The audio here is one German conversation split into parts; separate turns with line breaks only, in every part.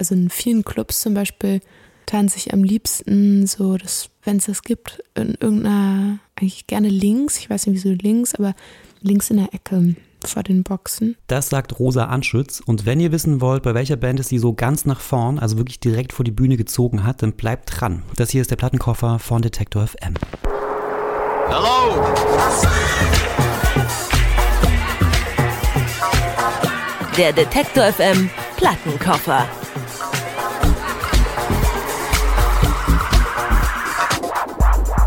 Also in vielen Clubs zum Beispiel tanze ich am liebsten so, wenn es das gibt, in irgendeiner, eigentlich gerne links, ich weiß nicht wieso links, aber links in der Ecke vor den Boxen.
Das sagt Rosa Anschütz. Und wenn ihr wissen wollt, bei welcher Band es sie so ganz nach vorn, also wirklich direkt vor die Bühne gezogen hat, dann bleibt dran. Das hier ist der Plattenkoffer von Detektor FM. Hello!
Der Detektor FM Plattenkoffer.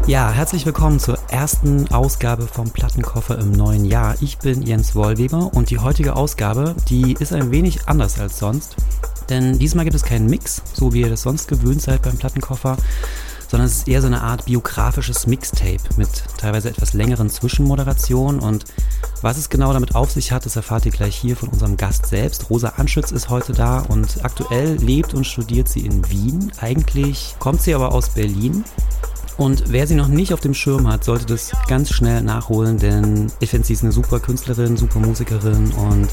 Ja, herzlich willkommen zur ersten Ausgabe vom Plattenkoffer im neuen Jahr. Ich bin Jens Wollweber und die heutige Ausgabe, die ist ein wenig anders als sonst. Denn diesmal gibt es keinen Mix, so wie ihr das sonst gewöhnt seid beim Plattenkoffer, sondern es ist eher so eine Art biografisches Mixtape mit teilweise etwas längeren Zwischenmoderationen und was es genau damit auf sich hat, das erfahrt ihr gleich hier von unserem Gast selbst. Rosa Anschütz ist heute da und aktuell lebt und studiert sie in Wien. Eigentlich kommt sie aber aus Berlin und wer sie noch nicht auf dem Schirm hat, sollte das ganz schnell nachholen, denn ich finde, sie ist eine super Künstlerin, super Musikerin und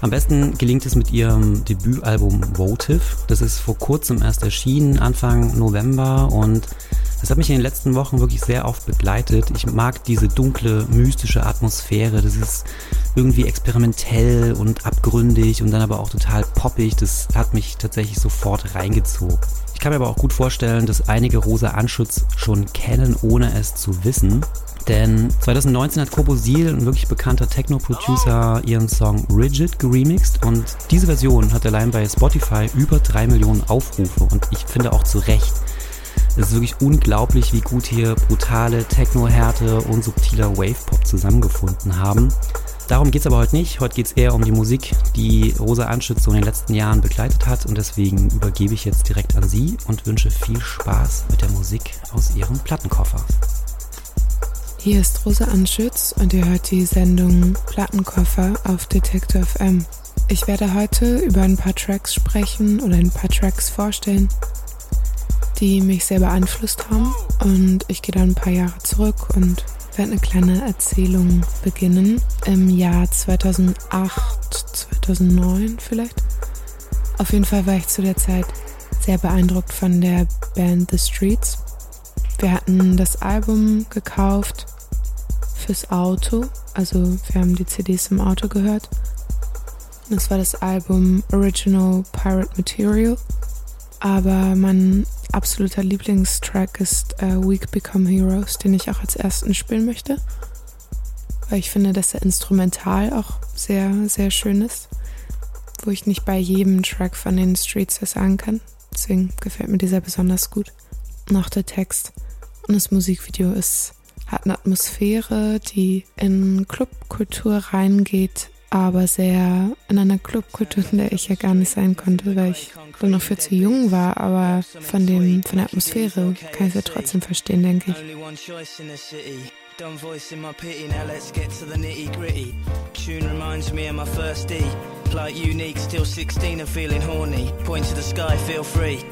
am besten gelingt es mit ihrem Debütalbum Votive. Das ist vor kurzem erst erschienen, Anfang November und das hat mich in den letzten Wochen wirklich sehr oft begleitet. Ich mag diese dunkle, mystische Atmosphäre. Das ist irgendwie experimentell und abgründig und dann aber auch total poppig. Das hat mich tatsächlich sofort reingezogen kann mir aber auch gut vorstellen, dass einige Rosa Anschutz schon kennen, ohne es zu wissen. Denn 2019 hat Kobosil, ein wirklich bekannter Techno-Producer, ihren Song Rigid geremixed und diese Version hat allein bei Spotify über drei Millionen Aufrufe und ich finde auch zu Recht. Es ist wirklich unglaublich, wie gut hier brutale Techno-Härte und subtiler Wave-Pop zusammengefunden haben. Darum geht es aber heute nicht. Heute geht es eher um die Musik, die Rosa Anschütz so in den letzten Jahren begleitet hat. Und deswegen übergebe ich jetzt direkt an sie und wünsche viel Spaß mit der Musik aus ihrem Plattenkoffer.
Hier ist Rosa Anschütz und ihr hört die Sendung Plattenkoffer auf Detektor FM. Ich werde heute über ein paar Tracks sprechen oder ein paar Tracks vorstellen, die mich sehr beeinflusst haben. Und ich gehe dann ein paar Jahre zurück und werde eine kleine Erzählung beginnen. Im Jahr 2008, 2009 vielleicht. Auf jeden Fall war ich zu der Zeit sehr beeindruckt von der Band The Streets. Wir hatten das Album gekauft fürs Auto. Also wir haben die CDs im Auto gehört. Das war das Album Original Pirate Material. Aber mein absoluter Lieblingstrack ist äh, Week Become Heroes, den ich auch als ersten spielen möchte. Weil ich finde, dass er instrumental auch sehr, sehr schön ist. Wo ich nicht bei jedem Track von den Streets das sagen kann. Deswegen gefällt mir dieser besonders gut. Noch der Text und das Musikvideo ist, hat eine Atmosphäre, die in Clubkultur reingeht, aber sehr in einer Clubkultur, in der ich ja gar nicht sein konnte, weil ich wohl noch viel zu jung war, aber von, dem, von der Atmosphäre kann ich es ja trotzdem verstehen, denke ich. Dumb voice in my pity, now let's get to the nitty gritty. Tune reminds me of my first D. Like unique, still 16 and feeling horny. Point to the sky, feel free.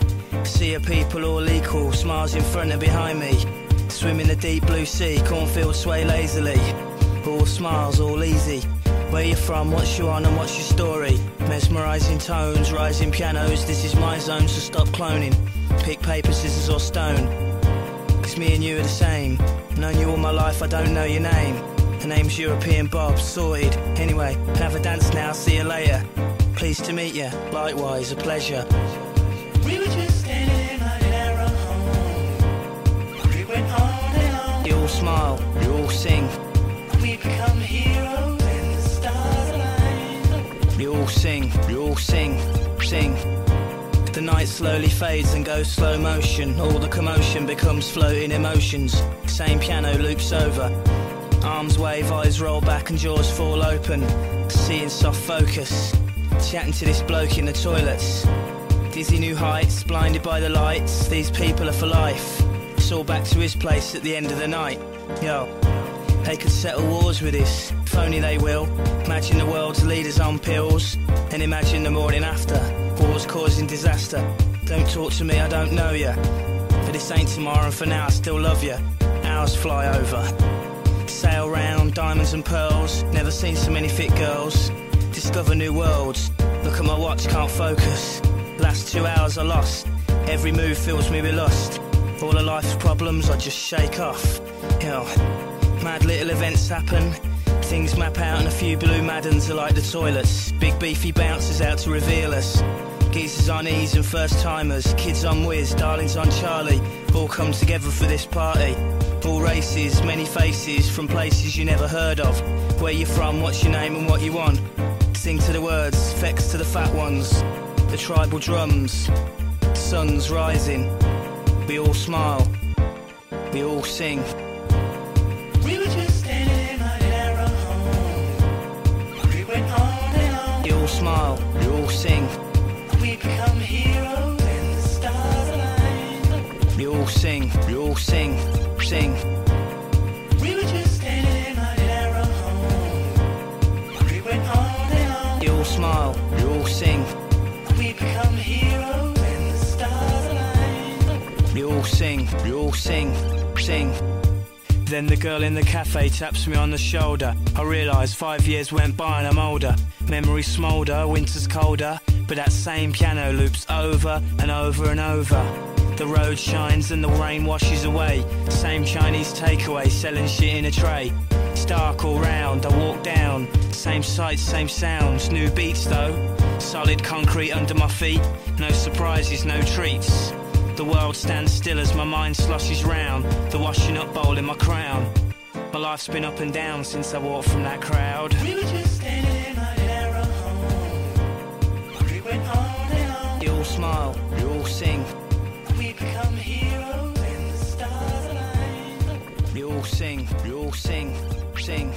See a people all equal, smiles in front and behind me. Swim in the deep blue sea, cornfields sway lazily. All smiles, all easy. Where you from, what's you on and what's your story? Mesmerizing tones, rising pianos, this is my zone, so stop cloning. Pick paper, scissors or stone. Cause me and you are the same. Known you all my life, I don't know your name. Her name's European Bob, sorted. Anyway, have a dance now, see you later. Pleased to meet you, likewise, a pleasure. We were just standing in our home. We went on and on. You all smile, you all sing. You all sing, you all sing, sing. The night slowly fades and goes slow motion. All the commotion becomes floating emotions. Same piano loops over. Arms wave, eyes roll back and jaws fall open. Seeing soft focus. Chatting to this bloke in the toilets. Dizzy new heights, blinded by the lights. These people are for life. It's all back to his place at the end of the night. Yo. They could settle wars with this, if only they will. Imagine the world's leaders on pills, and imagine the morning after. Wars causing disaster. Don't talk to me, I don't know ya. But this ain't tomorrow, and for now I still love ya. Hours fly over. Sail round, diamonds and pearls. Never seen so many fit girls. Discover new worlds. Look at my watch, can't focus
last two hours are lost. Every move fills me with lust. All of life's problems I just shake off. Hell. Mad little events happen. Things map out and a few blue maddens are like the toilets. Big beefy bouncers out to reveal us. Geezers on ease and first timers. Kids on whiz, darlings on Charlie. All come together for this party. All races, many faces from places you never heard of. Where you from, what's your name and what you want. Sing to the words, effects to the fat ones. The tribal drums, sun's rising. We all smile, we all sing. Sing.
We become heroes and the stars.
We all sing, we all sing, sing.
We were just standing in our home. We went on and on.
We all smile, we all sing.
We become heroes and the stars align.
We all sing, we all sing, sing. Then the girl in the cafe taps me on the shoulder. I realise five years went by and I'm older. Memories smoulder, winter's colder. But that same piano loops over and over and over. The road shines and the rain washes away. Same Chinese takeaway selling shit in a tray. It's dark all round, I walk down. Same sights, same sounds, new beats though. Solid concrete under my feet, no surprises, no treats. The world stands still as my mind sloshes round, the washing up bowl in my crown. My life's been up and down since I walked from that crowd. Smile, we all sing,
We become heroes and the stars align.
we all sing, we all sing, sing.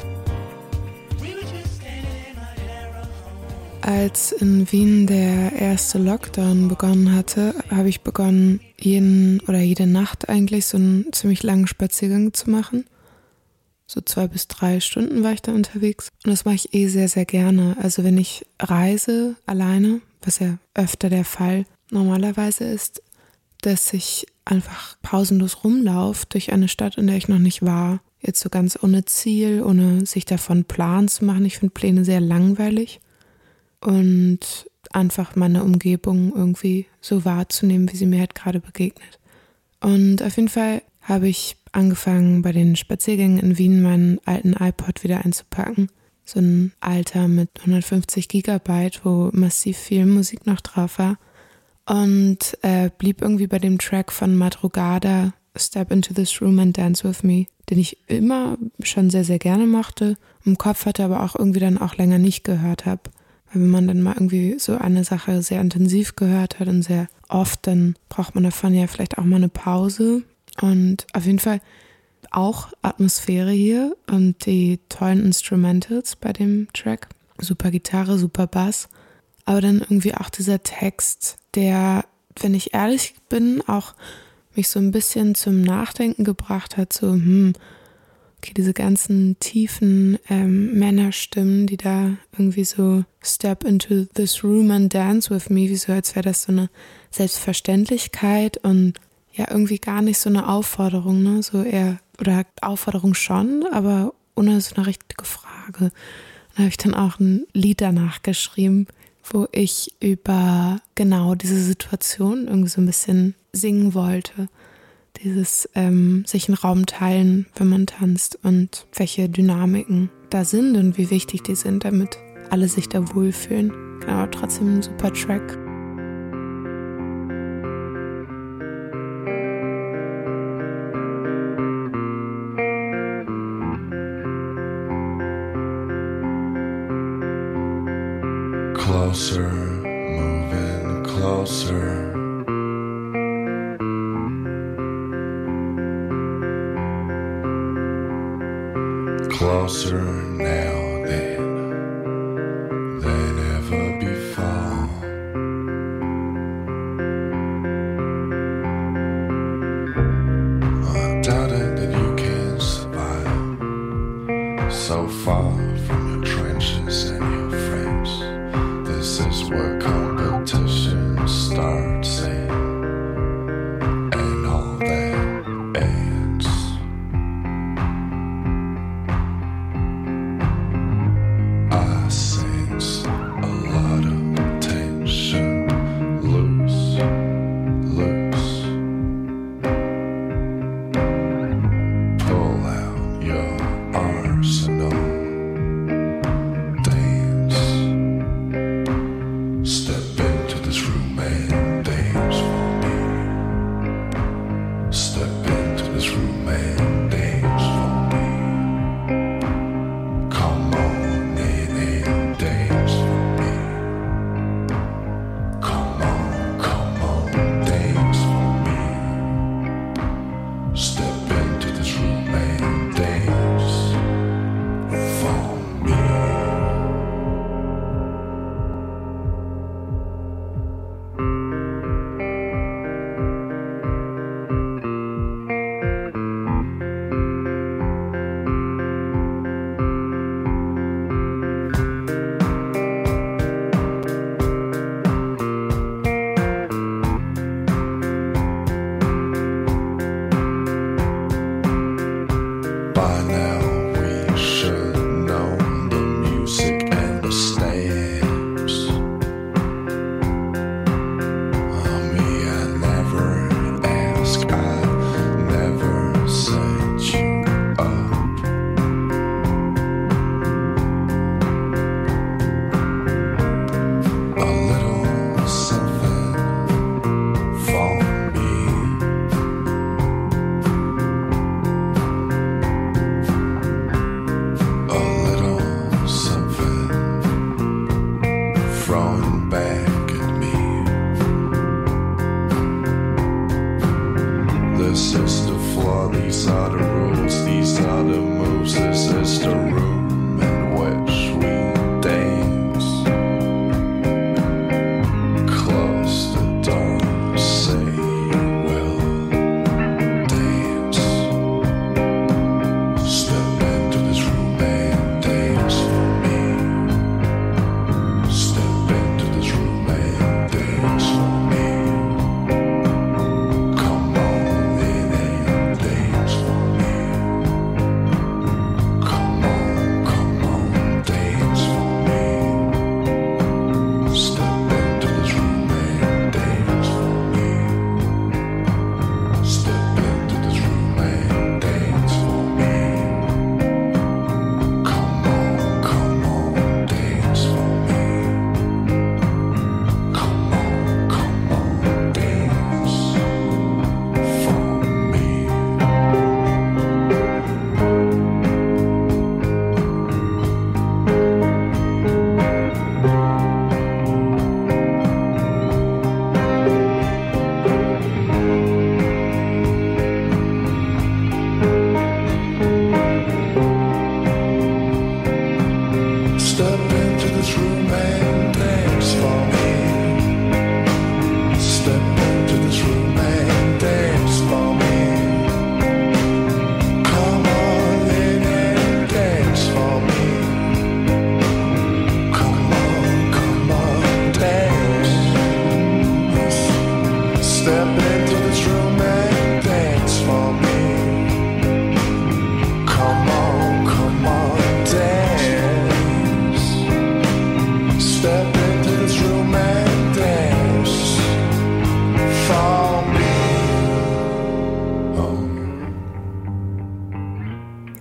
Als in Wien der erste Lockdown begonnen hatte, habe ich begonnen, jeden oder jede Nacht eigentlich so einen ziemlich langen Spaziergang zu machen. So zwei bis drei Stunden war ich da unterwegs. Und das mache ich eh sehr, sehr gerne. Also wenn ich reise alleine, was ja öfter der Fall normalerweise ist, dass ich einfach pausenlos rumlaufe durch eine Stadt, in der ich noch nicht war. Jetzt so ganz ohne Ziel, ohne sich davon Plan zu machen. Ich finde Pläne sehr langweilig und einfach meine Umgebung irgendwie so wahrzunehmen, wie sie mir halt gerade begegnet. Und auf jeden Fall habe ich angefangen, bei den Spaziergängen in Wien meinen alten iPod wieder einzupacken. So ein alter mit 150 Gigabyte, wo massiv viel Musik noch drauf war. Und äh, blieb irgendwie bei dem Track von Madrugada, Step into this room and dance with me, den ich immer schon sehr, sehr gerne mochte, im Kopf hatte, aber auch irgendwie dann auch länger nicht gehört habe. Weil wenn man dann mal irgendwie so eine Sache sehr intensiv gehört hat und sehr oft, dann braucht man davon ja vielleicht auch mal eine Pause. Und auf jeden Fall auch Atmosphäre hier und die tollen Instrumentals bei dem Track. Super Gitarre, super Bass. Aber dann irgendwie auch dieser Text, der, wenn ich ehrlich bin, auch mich so ein bisschen zum Nachdenken gebracht hat, so, hm, okay, diese ganzen tiefen ähm, Männerstimmen, die da irgendwie so step into this room and dance with me, wie so, als wäre das so eine Selbstverständlichkeit und ja, irgendwie gar nicht so eine Aufforderung, ne, so eher, oder Aufforderung schon, aber ohne so eine richtige Frage. Da habe ich dann auch ein Lied danach geschrieben, wo ich über genau diese Situation irgendwie so ein bisschen singen wollte. Dieses ähm, sich einen Raum teilen, wenn man tanzt und welche Dynamiken da sind und wie wichtig die sind, damit alle sich da wohlfühlen. Genau, trotzdem ein super Track.
Closer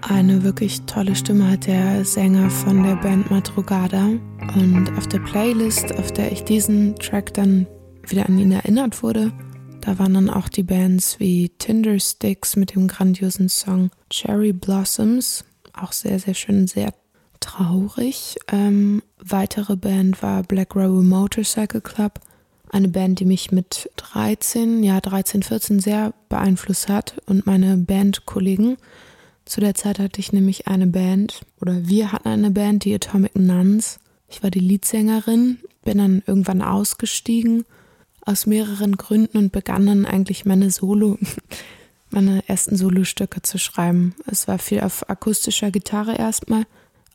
eine wirklich tolle Stimme hat der Sänger von der Band Madrugada. Und auf der Playlist, auf der ich diesen Track dann wieder an ihn erinnert wurde, da waren dann auch die Bands wie Tinder Sticks mit dem grandiosen Song Cherry Blossoms, auch sehr, sehr schön, sehr traurig. Ähm, weitere Band war Black Rebel Motorcycle Club, eine Band, die mich mit 13, ja 13, 14 sehr beeinflusst hat und meine Bandkollegen. Zu der Zeit hatte ich nämlich eine Band, oder wir hatten eine Band, die Atomic Nuns. Ich war die Leadsängerin, bin dann irgendwann ausgestiegen aus mehreren Gründen und begann dann eigentlich meine Solo, meine ersten Solostücke zu schreiben. Es war viel auf akustischer Gitarre erstmal,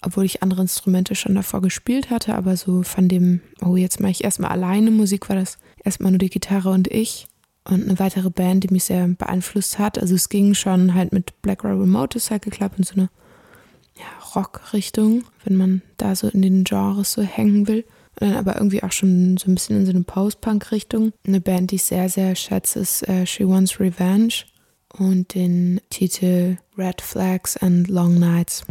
obwohl ich andere Instrumente schon davor gespielt hatte, aber so von dem, oh, jetzt mache ich erstmal alleine Musik, war das erstmal nur die Gitarre und ich und eine weitere Band, die mich sehr beeinflusst hat. Also es ging schon halt mit Black Rebel Motorcycle Club in so eine ja, Rock-Richtung, wenn man da so in den Genres so hängen will. Und dann aber irgendwie auch schon so ein bisschen in so eine Post-Punk-Richtung. Eine Band, die ich sehr, sehr schätze, ist äh, She Wants Revenge und den Titel Red Flags and Long Nights.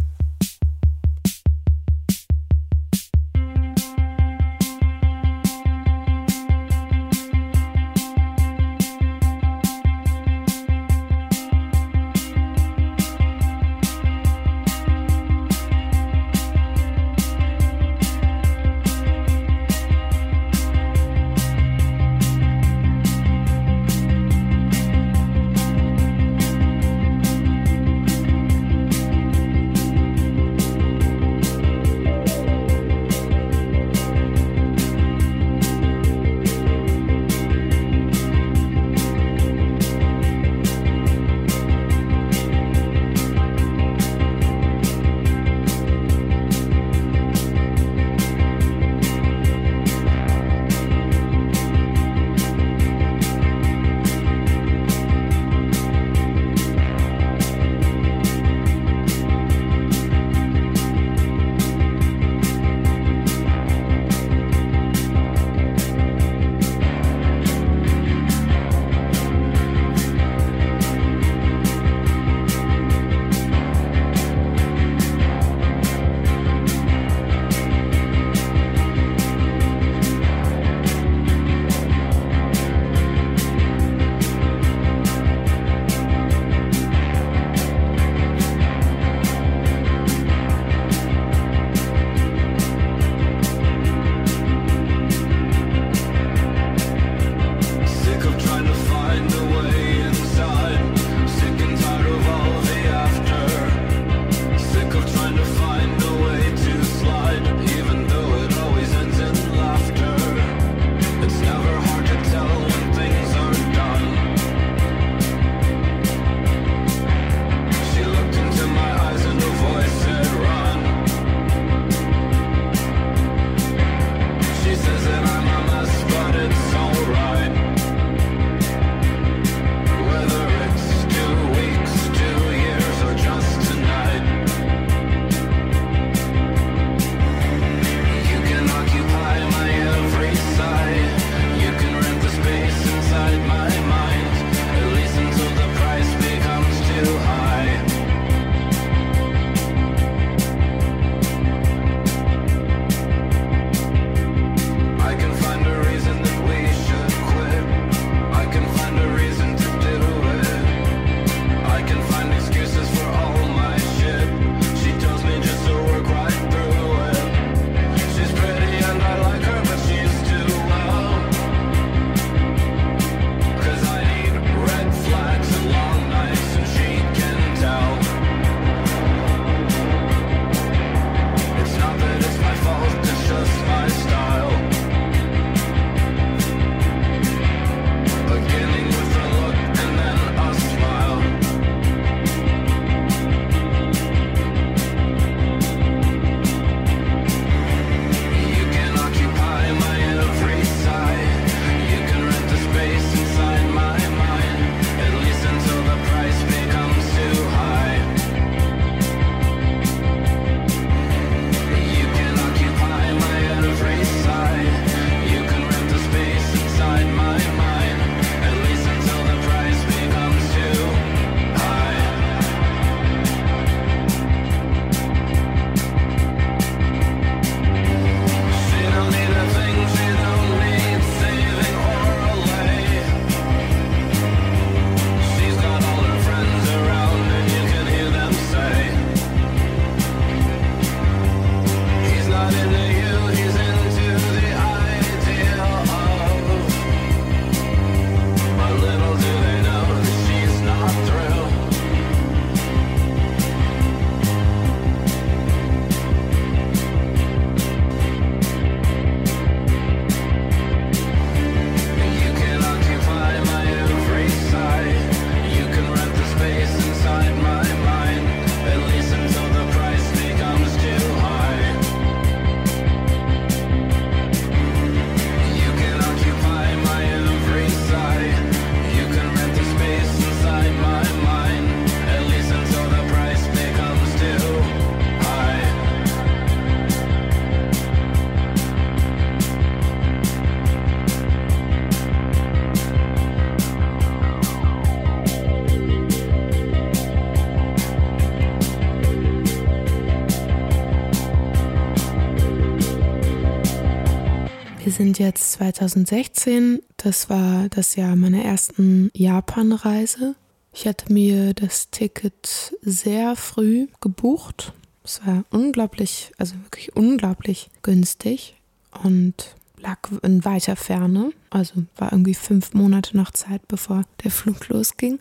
Sind jetzt 2016. Das war das Jahr meiner ersten Japan-Reise. Ich hatte mir das Ticket sehr früh gebucht. Es war unglaublich, also wirklich unglaublich günstig und lag in weiter Ferne. Also war irgendwie fünf Monate noch Zeit, bevor der Flug losging.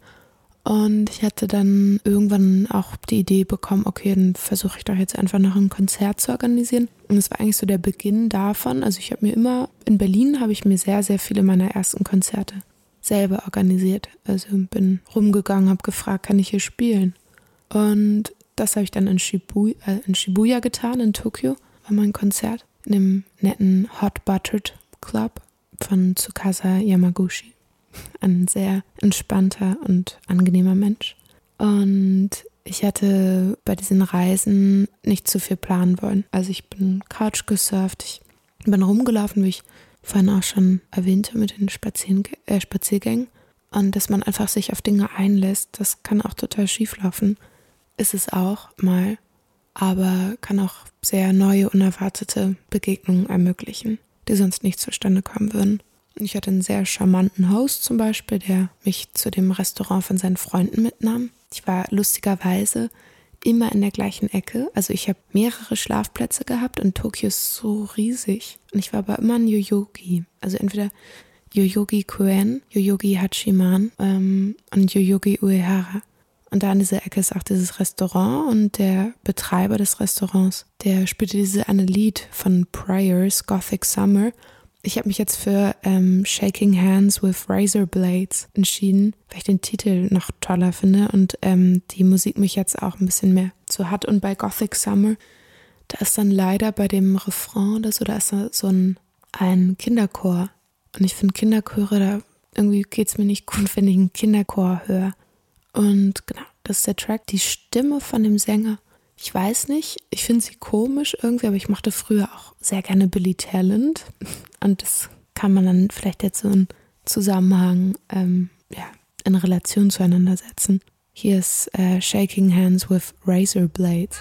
Und ich hatte dann irgendwann auch die Idee bekommen, okay, dann versuche ich doch jetzt einfach noch ein Konzert zu organisieren. Und es war eigentlich so der Beginn davon. Also ich habe mir immer, in Berlin habe ich mir sehr, sehr viele meiner ersten Konzerte selber organisiert. Also bin rumgegangen, habe gefragt, kann ich hier spielen? Und das habe ich dann in Shibuya, äh, in Shibuya getan, in Tokio, war mein Konzert, in dem netten Hot Buttered Club von Tsukasa Yamaguchi ein sehr entspannter und angenehmer Mensch. Und ich hatte bei diesen Reisen nicht zu viel planen wollen. Also ich bin Couch gesurft, ich bin rumgelaufen, wie ich vorhin auch schon erwähnte mit den äh, Spaziergängen. Und dass man einfach sich auf Dinge einlässt, das kann auch total schief laufen. Ist es auch mal, aber kann auch sehr neue, unerwartete Begegnungen ermöglichen, die sonst nicht zustande kommen würden. Ich hatte einen sehr charmanten Host zum Beispiel, der mich zu dem Restaurant von seinen Freunden mitnahm. Ich war lustigerweise immer in der gleichen Ecke. Also ich habe mehrere Schlafplätze gehabt und Tokio ist so riesig. Und ich war aber immer in Yoyogi. Also entweder Yoyogi Koen, Yoyogi Hachiman ähm, und Yoyogi Uehara. Und da an dieser Ecke ist auch dieses Restaurant und der Betreiber des Restaurants, der spielte diese eine Lied von Priors, Gothic Summer ich habe mich jetzt für ähm, Shaking Hands with Razor Blades entschieden, weil ich den Titel noch toller finde und ähm, die Musik mich jetzt auch ein bisschen mehr so hat. Und bei Gothic Summer, da ist dann leider bei dem Refrain oder so, da ist da so ein, ein Kinderchor. Und ich finde Kinderchöre, da irgendwie geht es mir nicht gut, wenn ich einen Kinderchor höre. Und genau, das ist der Track. Die Stimme von dem Sänger ich weiß nicht, ich finde sie komisch irgendwie, aber ich mochte früher auch sehr gerne Billy Talent. Und das kann man dann vielleicht jetzt so in Zusammenhang, ähm, ja, in Relation zueinander setzen. Hier ist äh, Shaking Hands with Razor Blades.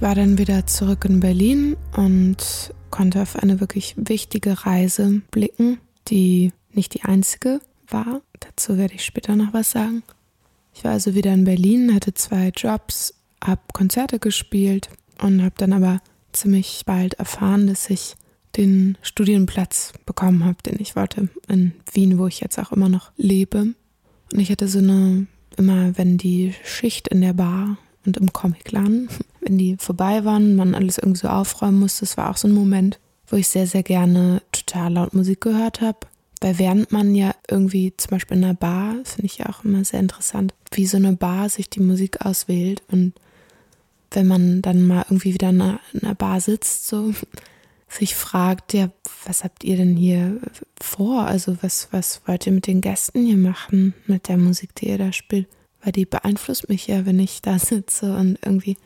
Ich war dann wieder zurück in Berlin und konnte auf eine wirklich wichtige Reise blicken, die nicht die einzige war. Dazu werde ich später noch was sagen. Ich war also wieder in Berlin, hatte zwei Jobs, habe Konzerte gespielt und habe dann aber ziemlich bald erfahren, dass ich den Studienplatz bekommen habe, den ich wollte in Wien, wo ich jetzt auch immer noch lebe. Und ich hatte so eine, immer wenn die Schicht in der Bar und im Comicladen, wenn die vorbei waren, man alles irgendwie so aufräumen musste, das war auch so ein Moment, wo ich sehr, sehr gerne total laut Musik gehört habe. Weil während man ja irgendwie zum Beispiel in einer Bar, finde ich ja auch immer sehr interessant, wie so eine Bar sich die Musik auswählt und wenn man dann mal irgendwie wieder in einer Bar sitzt, so sich fragt, ja, was habt ihr denn hier vor? Also was, was wollt ihr mit den Gästen hier machen, mit der Musik, die ihr da spielt? Weil die beeinflusst mich ja, wenn ich da sitze und irgendwie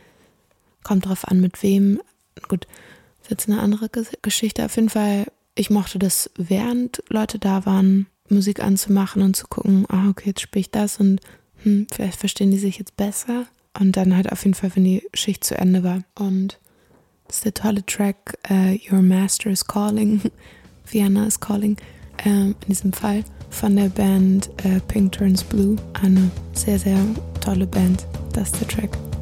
kommt drauf an, mit wem. Gut, das ist jetzt eine andere Geschichte. Auf jeden Fall, ich mochte das, während Leute da waren, Musik anzumachen und zu gucken, ah, okay, jetzt spiele ich das und hm, vielleicht verstehen die sich jetzt besser. Und dann halt auf jeden Fall, wenn die Schicht zu Ende war. Und das ist der tolle Track uh, Your Master is Calling, Vienna is Calling, ähm, in diesem Fall von der Band uh, Pink Turns Blue. Eine sehr, sehr tolle Band. Das ist der Track.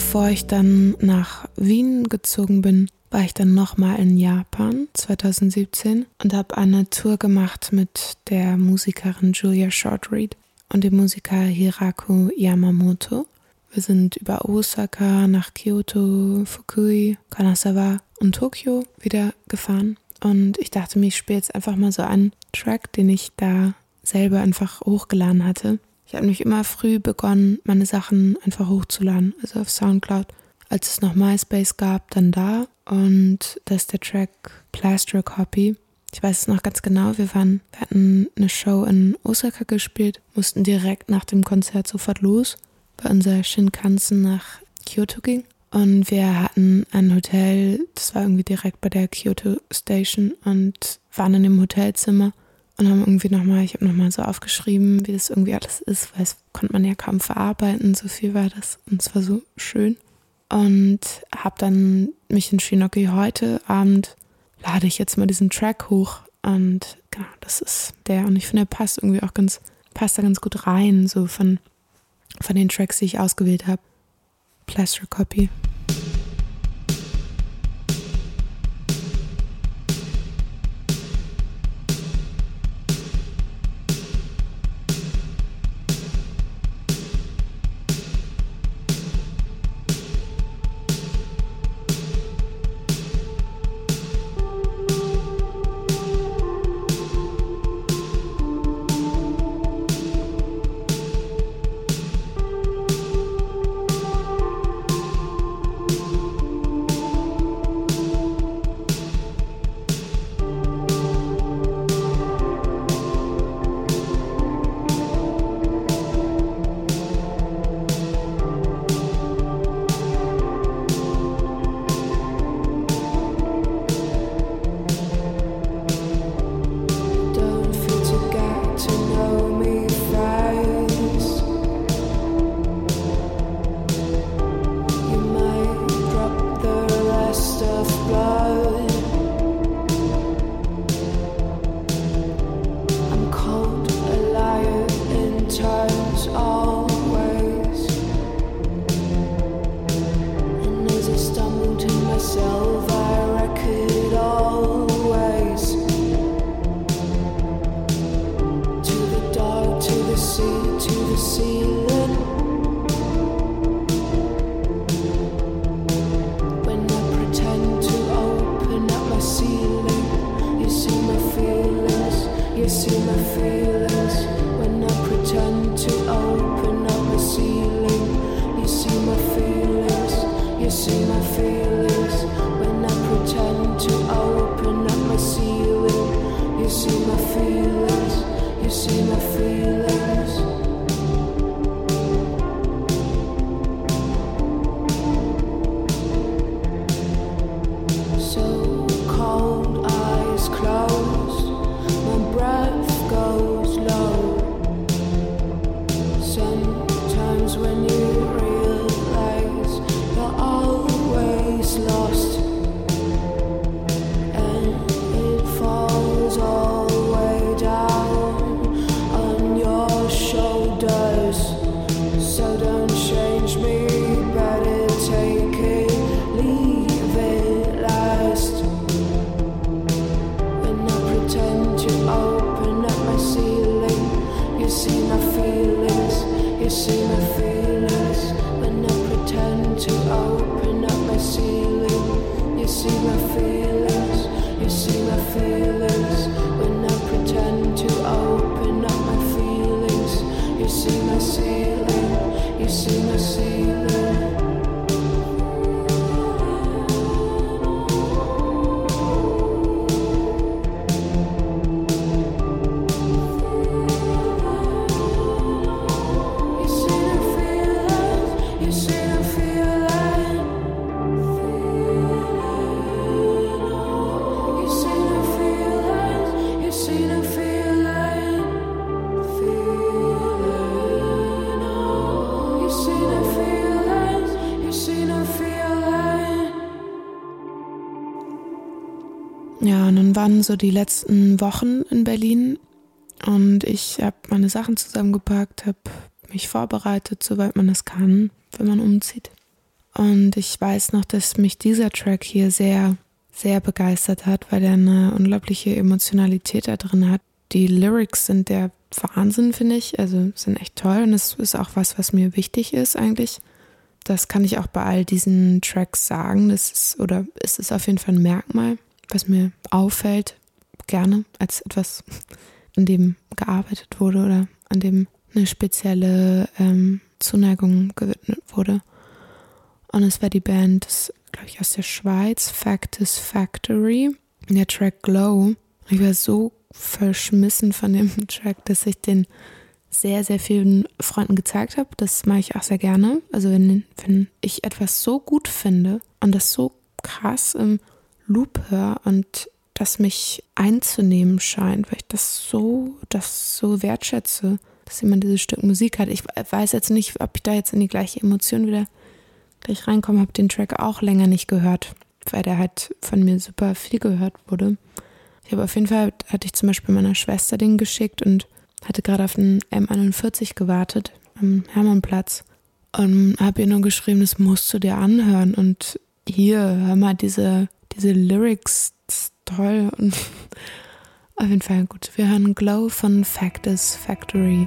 Bevor ich dann nach Wien gezogen bin, war ich dann nochmal in Japan 2017 und habe eine Tour gemacht mit der Musikerin Julia Shortreed und dem Musiker Hiraku Yamamoto. Wir sind über Osaka nach Kyoto, Fukui, Kanazawa und Tokio wieder gefahren. Und ich dachte mir, ich spiele jetzt einfach mal so einen Track, den ich da selber einfach hochgeladen hatte. Ich habe nämlich immer früh begonnen, meine Sachen einfach hochzuladen, also auf Soundcloud. Als es noch MySpace gab, dann da. Und das ist der Track Plaster Copy. Ich weiß es noch ganz genau, wir waren, wir hatten eine Show in Osaka gespielt, mussten direkt nach dem Konzert sofort los, weil unser Shinkansen nach Kyoto ging. Und wir hatten ein Hotel, das war irgendwie direkt bei der Kyoto Station und waren in dem Hotelzimmer und haben irgendwie nochmal, ich habe nochmal so aufgeschrieben, wie das irgendwie alles ist, weil es konnte man ja kaum verarbeiten, so viel war das und es war so schön. Und habe dann mich entschieden, okay, heute Abend lade ich jetzt mal diesen Track hoch und genau, das ist der und ich finde, er passt irgendwie auch ganz, passt da ganz gut rein, so von, von den Tracks, die ich ausgewählt habe. Plaster Copy. Waren so die letzten Wochen in Berlin und ich habe meine Sachen zusammengepackt, habe mich vorbereitet, soweit man das kann, wenn man umzieht.
Und ich weiß noch, dass mich dieser Track hier sehr, sehr begeistert hat, weil er eine unglaubliche Emotionalität da drin hat. Die Lyrics sind der Wahnsinn, finde ich. Also sind echt toll und es ist auch was, was mir wichtig ist eigentlich. Das kann ich auch bei all diesen Tracks sagen. Das ist, oder ist es auf jeden Fall ein Merkmal, was mir auffällt, gerne als etwas, an dem gearbeitet wurde oder an dem eine spezielle ähm, Zuneigung gewidmet wurde. Und es war die Band, glaube ich, aus der Schweiz, Factus Factory. Der Track Glow. Ich war so verschmissen von dem Track, dass ich den sehr, sehr vielen Freunden gezeigt habe. Das mache ich auch sehr gerne. Also wenn, wenn ich etwas so gut finde und das so krass im Loop höre und das mich einzunehmen scheint, weil ich das so, das so wertschätze, dass jemand dieses Stück Musik hat. Ich weiß jetzt nicht, ob ich da jetzt in die gleiche Emotion wieder gleich reinkomme. Habe den Track auch länger nicht gehört, weil der halt von mir super viel gehört wurde. Ich habe auf jeden Fall, hatte ich zum Beispiel meiner Schwester den geschickt und hatte gerade auf den M41 gewartet am Hermannplatz und habe ihr nur geschrieben, das musst du dir anhören und hier, hör mal diese, diese Lyrics, toll und auf jeden Fall gut. Wir hören Glow von Factus Factory.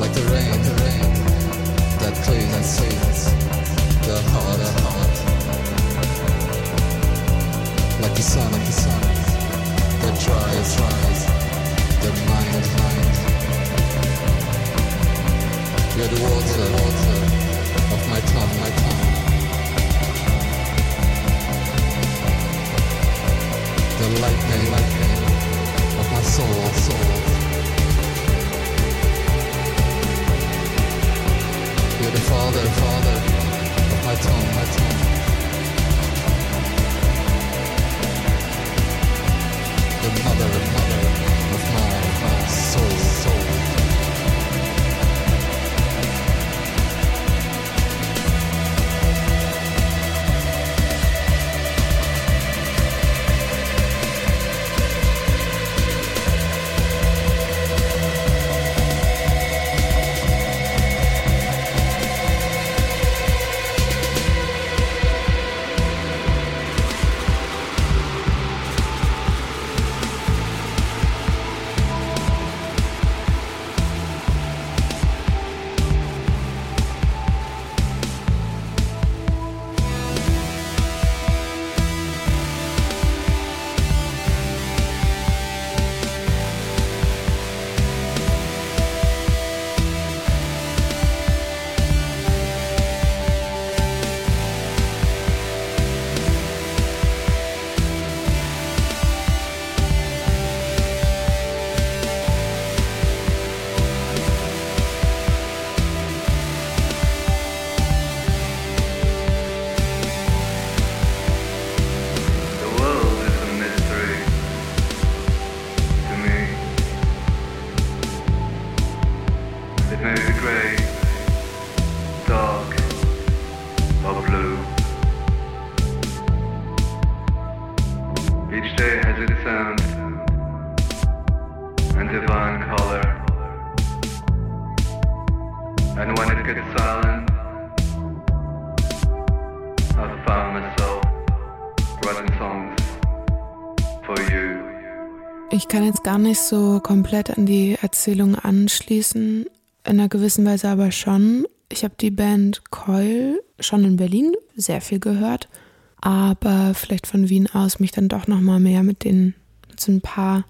like the rain, like the rain that cleans and cleans the heart, the heart. Like the sun, like the sun
that dries, dries the mind, mind. You're the water, water of my tongue, my tongue. The lightning, lightning of my soul, soul. the Father, Father my tongue, my tongue. The Mother of my
Ich kann jetzt gar nicht so komplett an die Erzählung anschließen, in einer gewissen Weise aber schon. Ich habe die Band Coil schon in Berlin sehr viel gehört, aber vielleicht von Wien aus mich dann doch noch mal mehr mit den mit so ein paar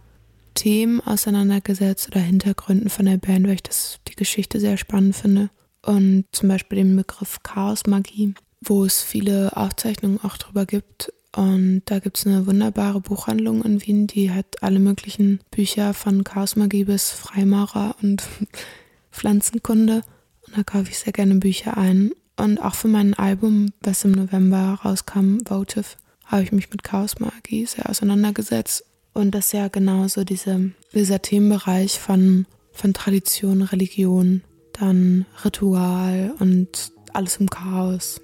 Themen auseinandergesetzt oder Hintergründen von der Band, weil ich das die Geschichte sehr spannend finde und zum Beispiel den Begriff Chaosmagie, wo es viele Aufzeichnungen auch drüber gibt. Und da gibt es eine wunderbare Buchhandlung in Wien, die hat alle möglichen Bücher von Chaosmagie bis Freimaurer und Pflanzenkunde. Und da kaufe ich sehr gerne Bücher ein. Und auch für mein Album, was im November rauskam, Votive, habe ich mich mit Chaosmagie sehr auseinandergesetzt. Und das ist ja genauso diese, dieser Themenbereich von, von Tradition, Religion, dann Ritual und alles im Chaos.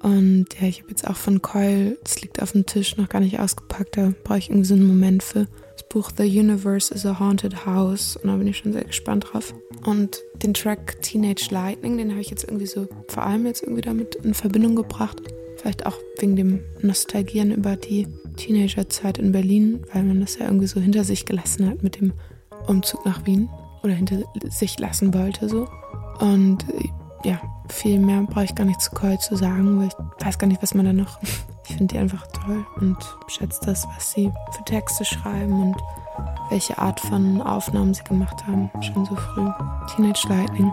Und ja, ich habe jetzt auch von Coil, das liegt auf dem Tisch, noch gar nicht ausgepackt, da brauche ich irgendwie so einen Moment für. Buch The Universe is a Haunted House und da bin ich schon sehr gespannt drauf. Und den Track Teenage Lightning, den habe ich jetzt irgendwie so, vor allem jetzt irgendwie damit in Verbindung gebracht. Vielleicht auch wegen dem Nostalgieren über die Teenagerzeit in Berlin, weil man das ja irgendwie so hinter sich gelassen hat mit dem Umzug nach Wien oder hinter sich lassen wollte so. Und äh, ja, viel mehr brauche ich gar nicht zu Coy zu sagen, weil ich weiß gar nicht, was man da noch. Ich finde die einfach toll und schätze das, was sie für Texte schreiben und welche Art von Aufnahmen sie gemacht haben, schon so früh. Teenage Lightning.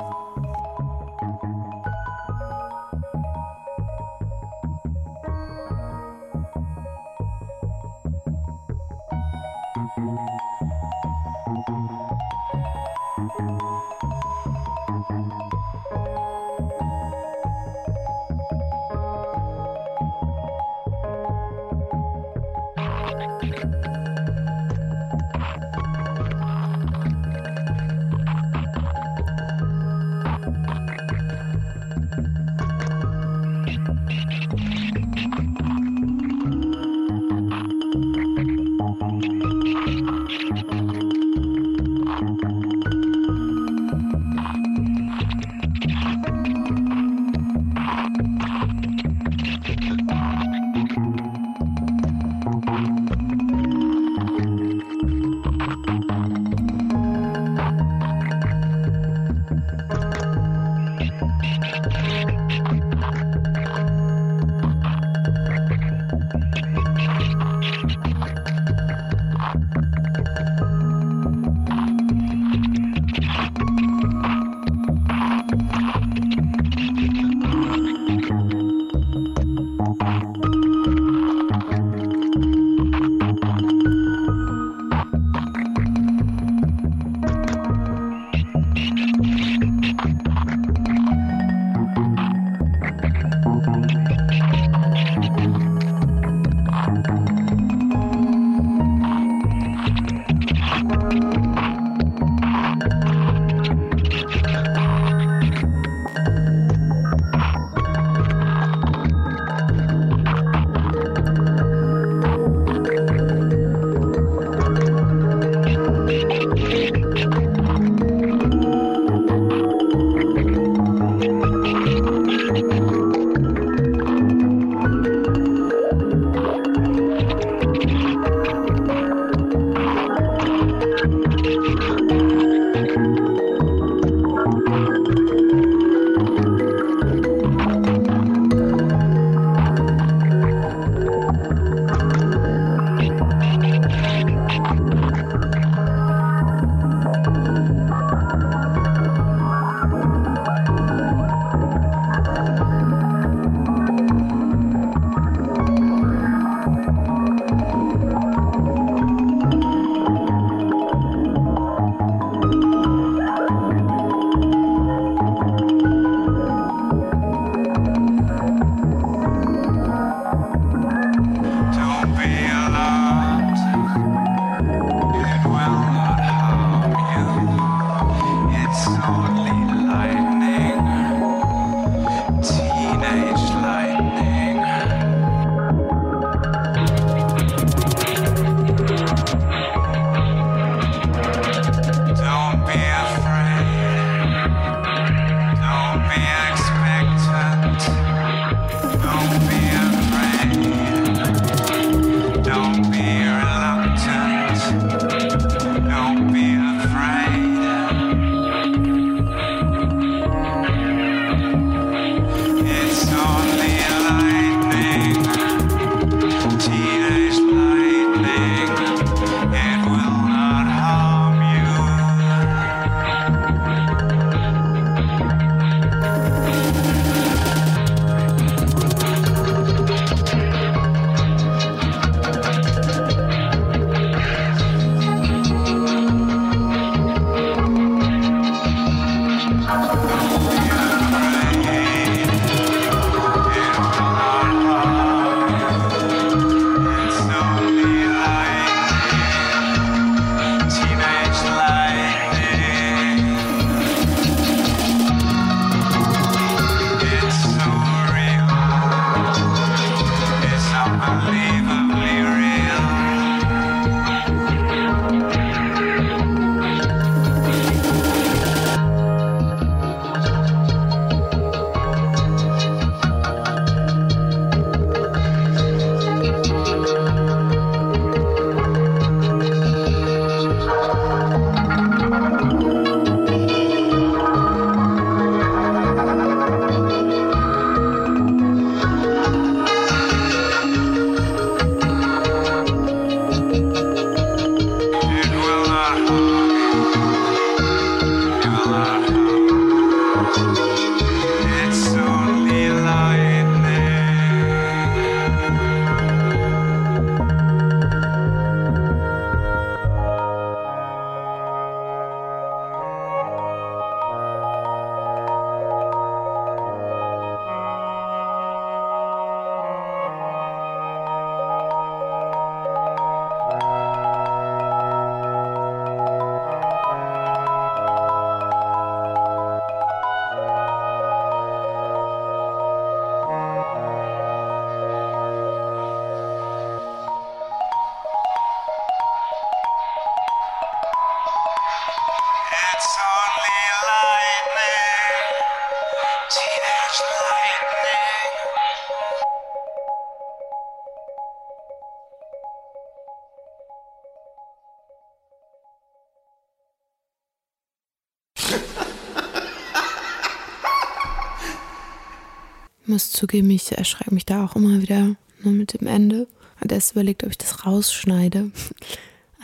Muss zugeben, ich erschrecke mich da auch immer wieder nur mit dem Ende. Hat erst überlegt, ob ich das rausschneide. Und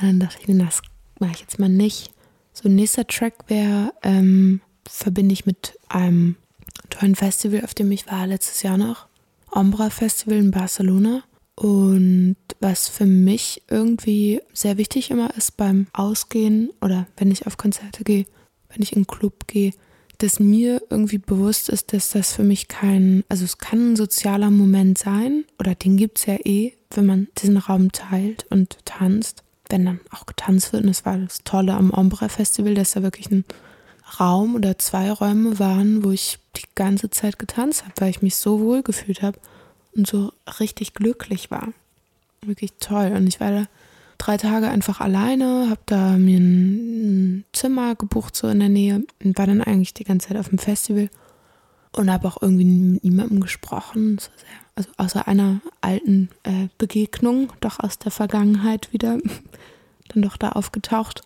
dann dachte ich mir, das mache ich jetzt mal nicht. So, nächster Track wäre, ähm, verbinde ich mit einem tollen Festival, auf dem ich war letztes Jahr noch. Ombra Festival in Barcelona. Und was für mich irgendwie sehr wichtig immer ist beim Ausgehen oder wenn ich auf Konzerte gehe, wenn ich in einen Club gehe, dass mir irgendwie bewusst ist, dass das für mich kein, also es kann ein sozialer Moment sein, oder den gibt es ja eh, wenn man diesen Raum teilt und tanzt, wenn dann auch getanzt wird. Und das war das Tolle am Ombre Festival, dass da wirklich ein Raum oder zwei Räume waren, wo ich die ganze Zeit getanzt habe, weil ich mich so wohl gefühlt habe und so richtig glücklich war. Wirklich toll. Und ich war da drei Tage einfach alleine, habe da mir ein, Zimmer gebucht so in der Nähe und war dann eigentlich die ganze Zeit auf dem Festival und habe auch irgendwie mit niemandem gesprochen. War sehr, also außer einer alten äh, Begegnung, doch aus der Vergangenheit wieder, dann doch da aufgetaucht.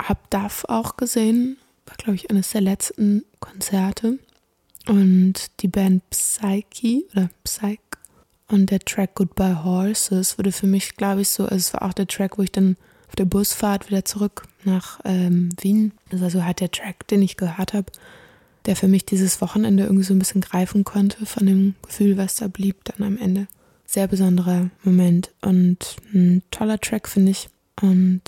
Hab DAF auch gesehen, war glaube ich eines der letzten Konzerte und die Band Psyche oder Psyche und der Track Goodbye Horses wurde für mich, glaube ich, so, also es war auch der Track, wo ich dann auf der Busfahrt wieder zurück nach ähm, Wien, das war so halt der Track, den ich gehört habe, der für mich dieses Wochenende irgendwie so ein bisschen greifen konnte von dem Gefühl, was da blieb dann am Ende. Sehr besonderer Moment und ein toller Track, finde ich. Und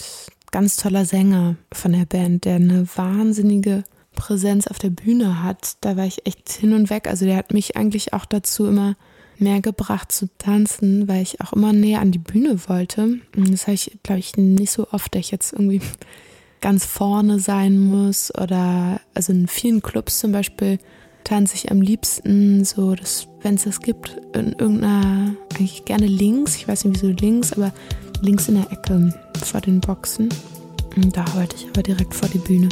ganz toller Sänger von der Band, der eine wahnsinnige Präsenz auf der Bühne hat. Da war ich echt hin und weg. Also der hat mich eigentlich auch dazu immer mehr gebracht zu tanzen, weil ich auch immer näher an die Bühne wollte. Das habe ich, glaube ich, nicht so oft, dass ich jetzt irgendwie ganz vorne sein muss oder also in vielen Clubs zum Beispiel tanze ich am liebsten so, wenn es das gibt, in irgendeiner, eigentlich gerne links, ich weiß nicht wieso links, aber links in der Ecke vor den Boxen. Und da wollte ich aber direkt vor die Bühne.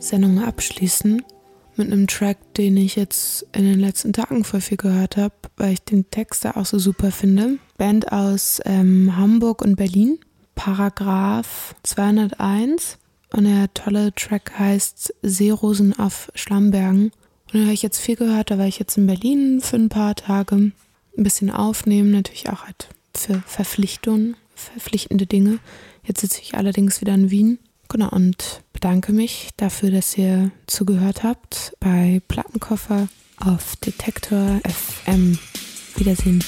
Sendung abschließen mit einem Track, den ich jetzt in den letzten Tagen voll viel gehört habe, weil ich den Text da auch so super finde. Band aus ähm, Hamburg und Berlin, Paragraph 201. Und der tolle Track heißt Seerosen auf Schlammbergen. Und den habe ich jetzt viel gehört, da war ich jetzt in Berlin für ein paar Tage. Ein bisschen aufnehmen, natürlich auch halt für Verpflichtungen, verpflichtende Dinge. Jetzt sitze ich allerdings wieder in Wien. Genau, und bedanke mich dafür, dass ihr zugehört habt bei Plattenkoffer auf Detektor FM. Wiedersehen.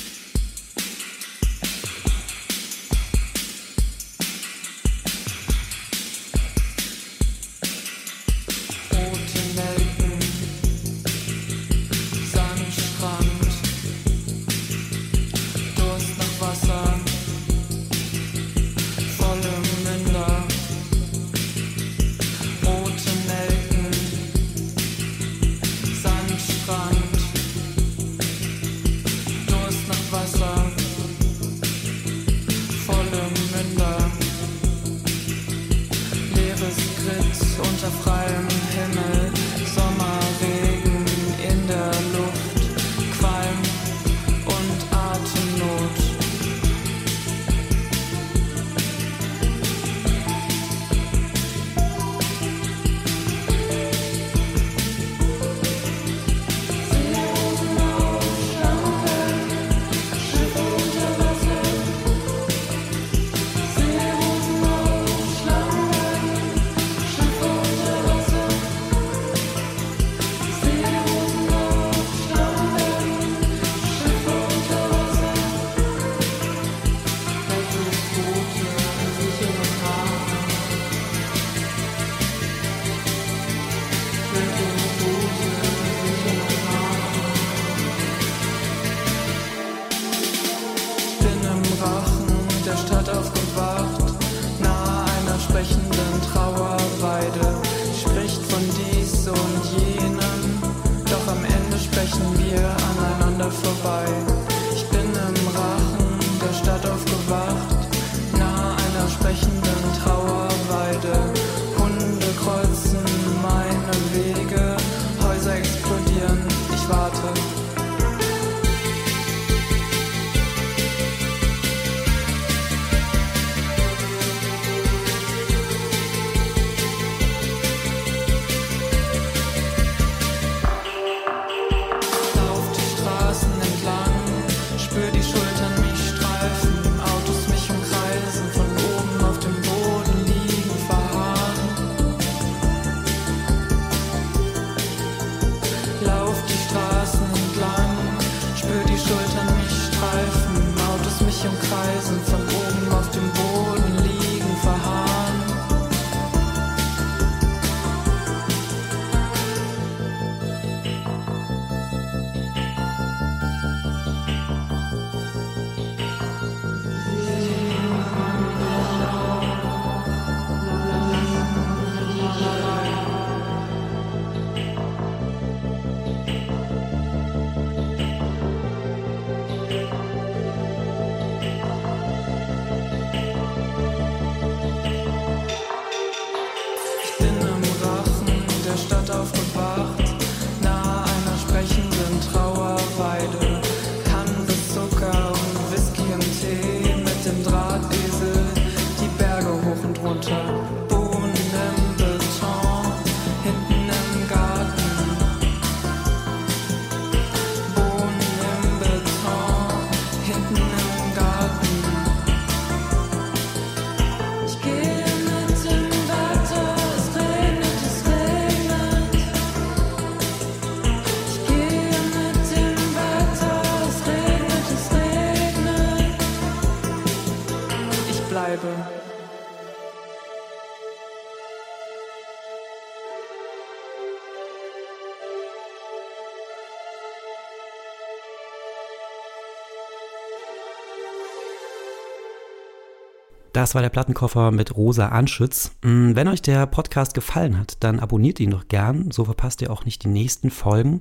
Das war der Plattenkoffer mit Rosa Anschütz. Mm, Wenn euch der Podcast gefallen hat, dann abonniert ihn doch gern, so verpasst ihr auch nicht die nächsten Folgen.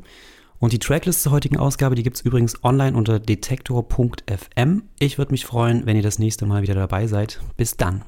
Und die Tracklist zur heutigen Ausgabe, die gibt es übrigens online unter detektor.fm. Ich würde mich freuen, wenn ihr das nächste Mal wieder dabei seid. Bis dann.